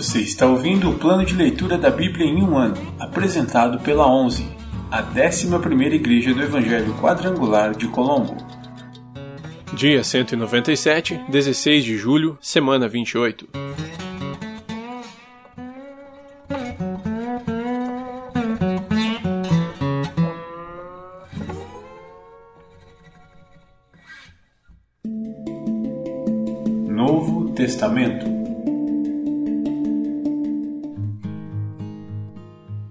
Você está ouvindo o plano de leitura da Bíblia em um ano, apresentado pela 11, a 11ª Igreja do Evangelho Quadrangular de Colombo. Dia 197, 16 de julho, semana 28.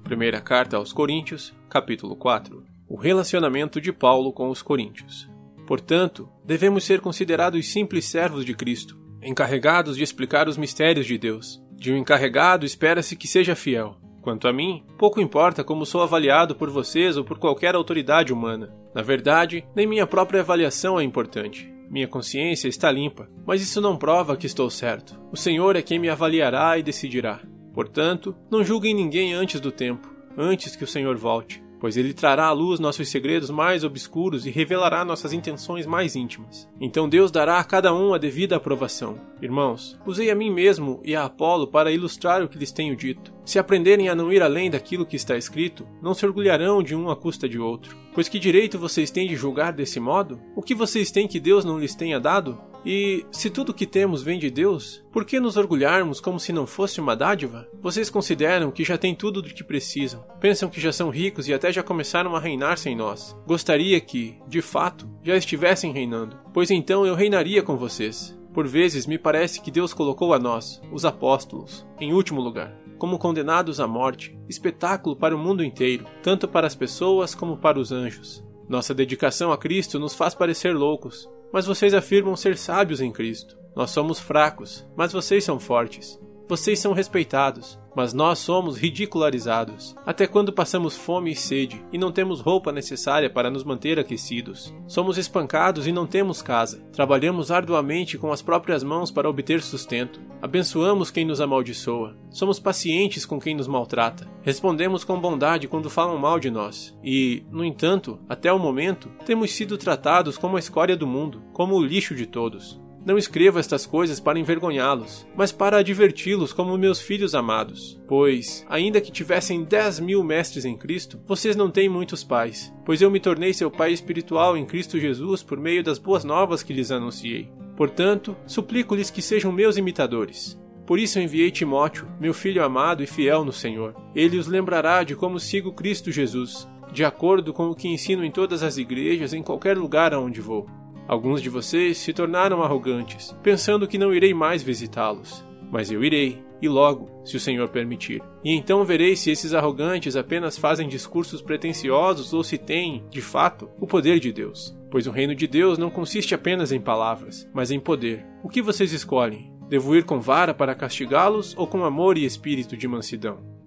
Primeira carta aos Coríntios, capítulo 4. O relacionamento de Paulo com os coríntios. Portanto, devemos ser considerados simples servos de Cristo, encarregados de explicar os mistérios de Deus. De um encarregado espera-se que seja fiel. Quanto a mim, pouco importa como sou avaliado por vocês ou por qualquer autoridade humana. Na verdade, nem minha própria avaliação é importante. Minha consciência está limpa, mas isso não prova que estou certo. O Senhor é quem me avaliará e decidirá. Portanto, não julguem ninguém antes do tempo, antes que o Senhor volte, pois ele trará à luz nossos segredos mais obscuros e revelará nossas intenções mais íntimas. Então Deus dará a cada um a devida aprovação. Irmãos, usei a mim mesmo e a Apolo para ilustrar o que lhes tenho dito. Se aprenderem a não ir além daquilo que está escrito, não se orgulharão de um à custa de outro. Pois que direito vocês têm de julgar desse modo? O que vocês têm que Deus não lhes tenha dado? E se tudo o que temos vem de Deus, por que nos orgulharmos como se não fosse uma dádiva? Vocês consideram que já têm tudo do que precisam, pensam que já são ricos e até já começaram a reinar sem nós. Gostaria que, de fato, já estivessem reinando, pois então eu reinaria com vocês. Por vezes me parece que Deus colocou a nós, os apóstolos, em último lugar, como condenados à morte, espetáculo para o mundo inteiro, tanto para as pessoas como para os anjos. Nossa dedicação a Cristo nos faz parecer loucos, mas vocês afirmam ser sábios em Cristo. Nós somos fracos, mas vocês são fortes. Vocês são respeitados, mas nós somos ridicularizados. Até quando passamos fome e sede e não temos roupa necessária para nos manter aquecidos. Somos espancados e não temos casa. Trabalhamos arduamente com as próprias mãos para obter sustento. Abençoamos quem nos amaldiçoa. Somos pacientes com quem nos maltrata. Respondemos com bondade quando falam mal de nós. E, no entanto, até o momento, temos sido tratados como a escória do mundo, como o lixo de todos. Não escrevo estas coisas para envergonhá-los, mas para adverti-los como meus filhos amados. Pois, ainda que tivessem dez mil mestres em Cristo, vocês não têm muitos pais, pois eu me tornei seu pai espiritual em Cristo Jesus por meio das boas novas que lhes anunciei. Portanto, suplico-lhes que sejam meus imitadores. Por isso enviei Timóteo, meu filho amado e fiel no Senhor. Ele os lembrará de como sigo Cristo Jesus, de acordo com o que ensino em todas as igrejas em qualquer lugar aonde vou. Alguns de vocês se tornaram arrogantes, pensando que não irei mais visitá-los. Mas eu irei, e logo, se o Senhor permitir. E então verei se esses arrogantes apenas fazem discursos pretensiosos ou se têm, de fato, o poder de Deus. Pois o reino de Deus não consiste apenas em palavras, mas em poder. O que vocês escolhem? Devo ir com vara para castigá-los ou com amor e espírito de mansidão?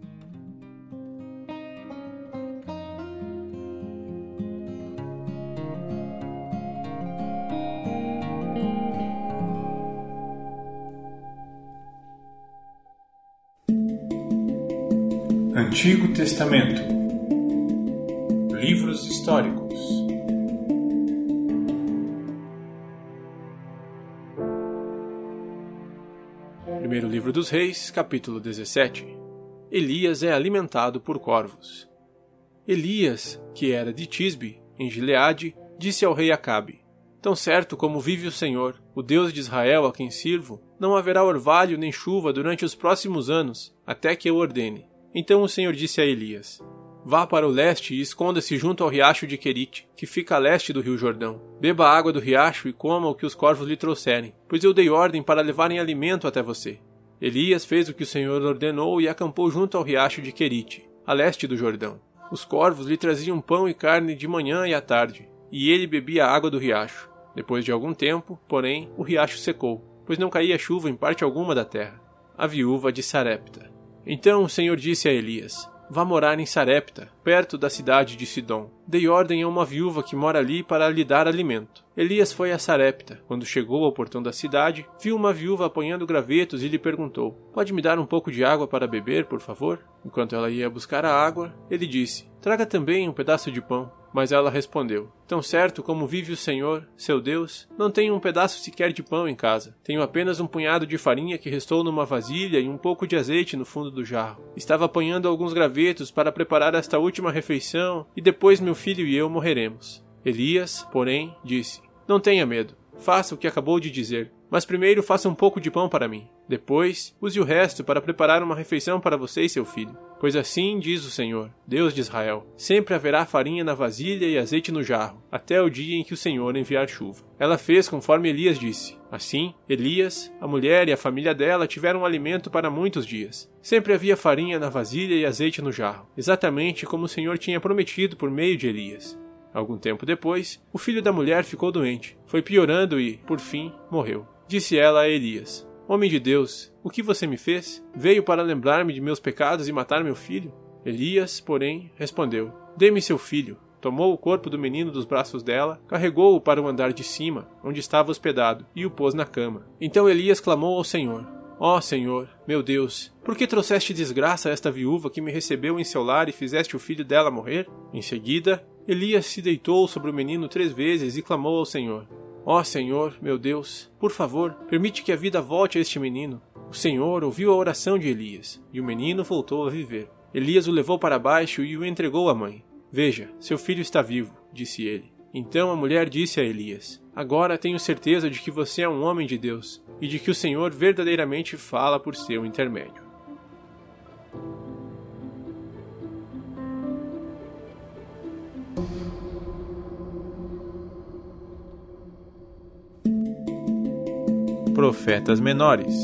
Antigo Testamento Livros históricos Primeiro Livro dos Reis, capítulo 17 Elias é alimentado por corvos. Elias, que era de Tisbe, em Gileade, disse ao rei Acabe: Tão certo como vive o Senhor, o Deus de Israel a quem sirvo, não haverá orvalho nem chuva durante os próximos anos, até que eu ordene. Então o Senhor disse a Elias: Vá para o leste e esconda-se junto ao riacho de Querite, que fica a leste do rio Jordão. Beba a água do riacho e coma o que os corvos lhe trouxerem, pois eu dei ordem para levarem alimento até você. Elias fez o que o Senhor ordenou e acampou junto ao riacho de Querite, a leste do Jordão. Os corvos lhe traziam pão e carne de manhã e à tarde, e ele bebia a água do riacho. Depois de algum tempo, porém, o riacho secou, pois não caía chuva em parte alguma da terra. A viúva de Sarepta. Então o Senhor disse a Elias: Vá morar em Sarepta, perto da cidade de Sidom. Dei ordem a uma viúva que mora ali para lhe dar alimento. Elias foi a Sarepta. Quando chegou ao portão da cidade, viu uma viúva apanhando gravetos e lhe perguntou: Pode me dar um pouco de água para beber, por favor? Enquanto ela ia buscar a água, ele disse: Traga também um pedaço de pão. Mas ela respondeu: Tão certo como vive o Senhor, seu Deus, não tenho um pedaço sequer de pão em casa. Tenho apenas um punhado de farinha que restou numa vasilha e um pouco de azeite no fundo do jarro. Estava apanhando alguns gravetos para preparar esta última refeição e depois meu filho e eu morreremos. Elias, porém, disse: Não tenha medo. Faça o que acabou de dizer. Mas primeiro faça um pouco de pão para mim. Depois, use o resto para preparar uma refeição para você e seu filho. Pois assim diz o Senhor, Deus de Israel: sempre haverá farinha na vasilha e azeite no jarro, até o dia em que o Senhor enviar chuva. Ela fez conforme Elias disse. Assim, Elias, a mulher e a família dela tiveram alimento para muitos dias. Sempre havia farinha na vasilha e azeite no jarro, exatamente como o Senhor tinha prometido por meio de Elias. Algum tempo depois, o filho da mulher ficou doente, foi piorando e, por fim, morreu. Disse ela a Elias: Homem de Deus, o que você me fez? Veio para lembrar-me de meus pecados e matar meu filho? Elias, porém, respondeu: Dê-me seu filho. Tomou o corpo do menino dos braços dela, carregou-o para o andar de cima, onde estava hospedado, e o pôs na cama. Então Elias clamou ao Senhor: Ó oh, Senhor, meu Deus, por que trouxeste desgraça a esta viúva que me recebeu em seu lar e fizeste o filho dela morrer? Em seguida, Elias se deitou sobre o menino três vezes e clamou ao Senhor: Ó oh, Senhor, meu Deus, por favor, permite que a vida volte a este menino. O Senhor ouviu a oração de Elias, e o menino voltou a viver. Elias o levou para baixo e o entregou à mãe. Veja, seu filho está vivo, disse ele. Então a mulher disse a Elias: Agora tenho certeza de que você é um homem de Deus e de que o Senhor verdadeiramente fala por seu intermédio. Profetas Menores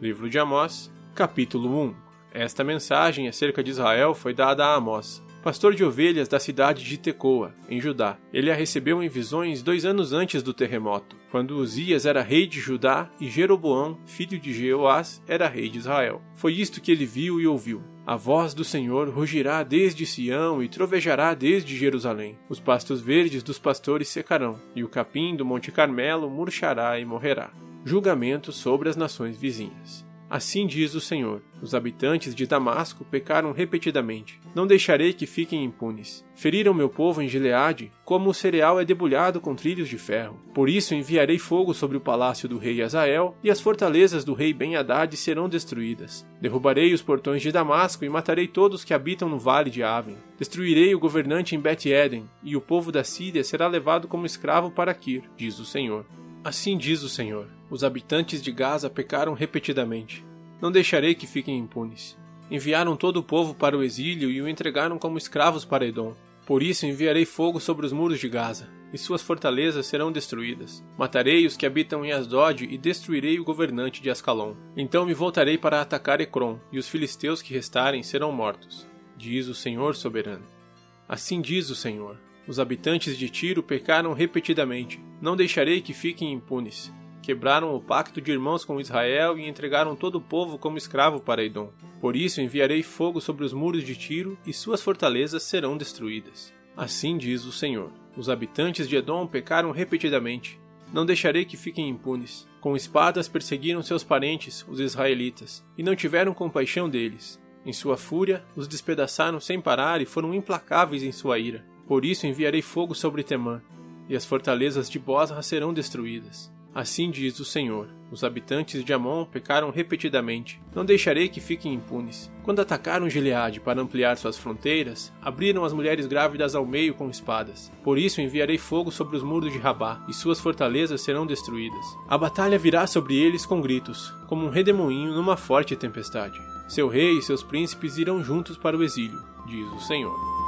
Livro de Amós, capítulo 1 Esta mensagem acerca de Israel foi dada a Amós, pastor de ovelhas da cidade de Tecoa, em Judá. Ele a recebeu em visões dois anos antes do terremoto, quando Uzias era rei de Judá e Jeroboão, filho de Jeoás, era rei de Israel. Foi isto que ele viu e ouviu. A voz do Senhor rugirá desde Sião e trovejará desde Jerusalém. Os pastos verdes dos pastores secarão, e o capim do Monte Carmelo murchará e morrerá. Julgamento sobre as nações vizinhas. Assim diz o Senhor: os habitantes de Damasco pecaram repetidamente. Não deixarei que fiquem impunes. Feriram meu povo em Gileade, como o cereal é debulhado com trilhos de ferro. Por isso enviarei fogo sobre o palácio do rei Azael, e as fortalezas do rei Ben-Hadad serão destruídas. Derrubarei os portões de Damasco e matarei todos que habitam no vale de Aven. Destruirei o governante em Bet-Eden, e o povo da Síria será levado como escravo para Kir, diz o Senhor. Assim diz o Senhor: os habitantes de Gaza pecaram repetidamente. Não deixarei que fiquem impunes. Enviaram todo o povo para o exílio e o entregaram como escravos para Edom. Por isso enviarei fogo sobre os muros de Gaza, e suas fortalezas serão destruídas. Matarei os que habitam em Asdod e destruirei o governante de Ascalon. Então me voltarei para atacar Ecrom, e os filisteus que restarem serão mortos. Diz o Senhor soberano. Assim diz o Senhor: os habitantes de Tiro pecaram repetidamente. Não deixarei que fiquem impunes. Quebraram o pacto de irmãos com Israel e entregaram todo o povo como escravo para Edom. Por isso enviarei fogo sobre os muros de Tiro e suas fortalezas serão destruídas. Assim diz o Senhor: Os habitantes de Edom pecaram repetidamente. Não deixarei que fiquem impunes. Com espadas perseguiram seus parentes, os israelitas, e não tiveram compaixão deles. Em sua fúria, os despedaçaram sem parar e foram implacáveis em sua ira. Por isso enviarei fogo sobre Temã, e as fortalezas de Bosra serão destruídas. Assim diz o Senhor: os habitantes de Amon pecaram repetidamente. Não deixarei que fiquem impunes. Quando atacaram Gileade para ampliar suas fronteiras, abriram as mulheres grávidas ao meio com espadas. Por isso enviarei fogo sobre os muros de Rabá, e suas fortalezas serão destruídas. A batalha virá sobre eles com gritos, como um redemoinho numa forte tempestade. Seu rei e seus príncipes irão juntos para o exílio, diz o Senhor.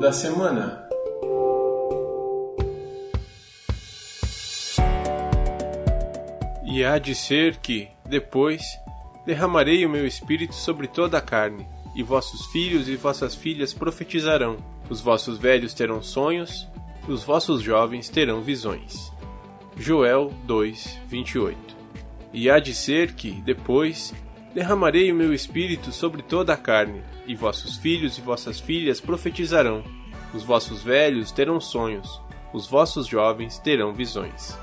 Da semana. E há de ser que, depois, derramarei o meu espírito sobre toda a carne, e vossos filhos e vossas filhas profetizarão, os vossos velhos terão sonhos, os vossos jovens terão visões. Joel 2, 28 E há de ser que, depois, derramarei o meu espírito sobre toda a carne, e vossos filhos e vossas filhas profetizarão, os vossos velhos terão sonhos, os vossos jovens terão visões.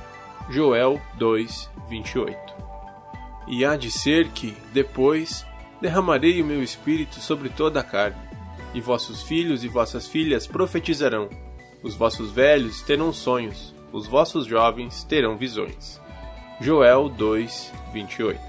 Joel 2, 28 E há de ser que, depois, derramarei o meu espírito sobre toda a carne, e vossos filhos e vossas filhas profetizarão, os vossos velhos terão sonhos, os vossos jovens terão visões. Joel 2, 28